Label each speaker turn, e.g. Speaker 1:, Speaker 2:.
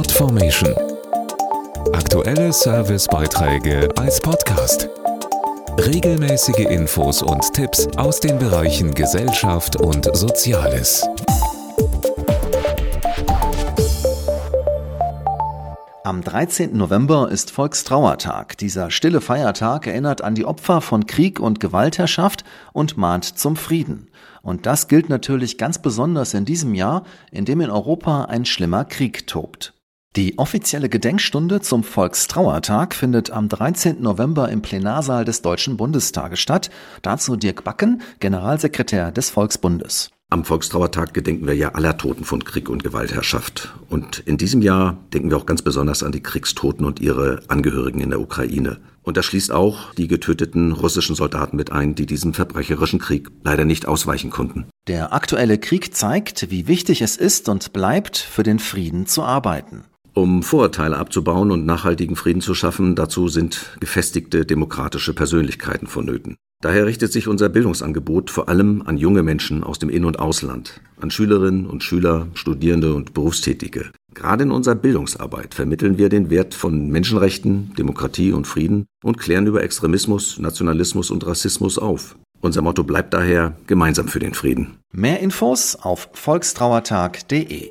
Speaker 1: Podformation. Aktuelle Servicebeiträge als Podcast. Regelmäßige Infos und Tipps aus den Bereichen Gesellschaft und Soziales.
Speaker 2: Am 13. November ist Volkstrauertag. Dieser stille Feiertag erinnert an die Opfer von Krieg und Gewaltherrschaft und mahnt zum Frieden. Und das gilt natürlich ganz besonders in diesem Jahr, in dem in Europa ein schlimmer Krieg tobt. Die offizielle Gedenkstunde zum Volkstrauertag findet am 13. November im Plenarsaal des Deutschen Bundestages statt. Dazu Dirk Backen, Generalsekretär des Volksbundes.
Speaker 3: Am Volkstrauertag gedenken wir ja aller Toten von Krieg und Gewaltherrschaft. Und in diesem Jahr denken wir auch ganz besonders an die Kriegstoten und ihre Angehörigen in der Ukraine. Und das schließt auch die getöteten russischen Soldaten mit ein, die diesem verbrecherischen Krieg leider nicht ausweichen konnten.
Speaker 2: Der aktuelle Krieg zeigt, wie wichtig es ist und bleibt, für den Frieden zu arbeiten.
Speaker 3: Um Vorurteile abzubauen und nachhaltigen Frieden zu schaffen, dazu sind gefestigte demokratische Persönlichkeiten vonnöten. Daher richtet sich unser Bildungsangebot vor allem an junge Menschen aus dem In- und Ausland, an Schülerinnen und Schüler, Studierende und Berufstätige. Gerade in unserer Bildungsarbeit vermitteln wir den Wert von Menschenrechten, Demokratie und Frieden und klären über Extremismus, Nationalismus und Rassismus auf. Unser Motto bleibt daher gemeinsam für den Frieden.
Speaker 2: Mehr Infos auf volkstrauertag.de.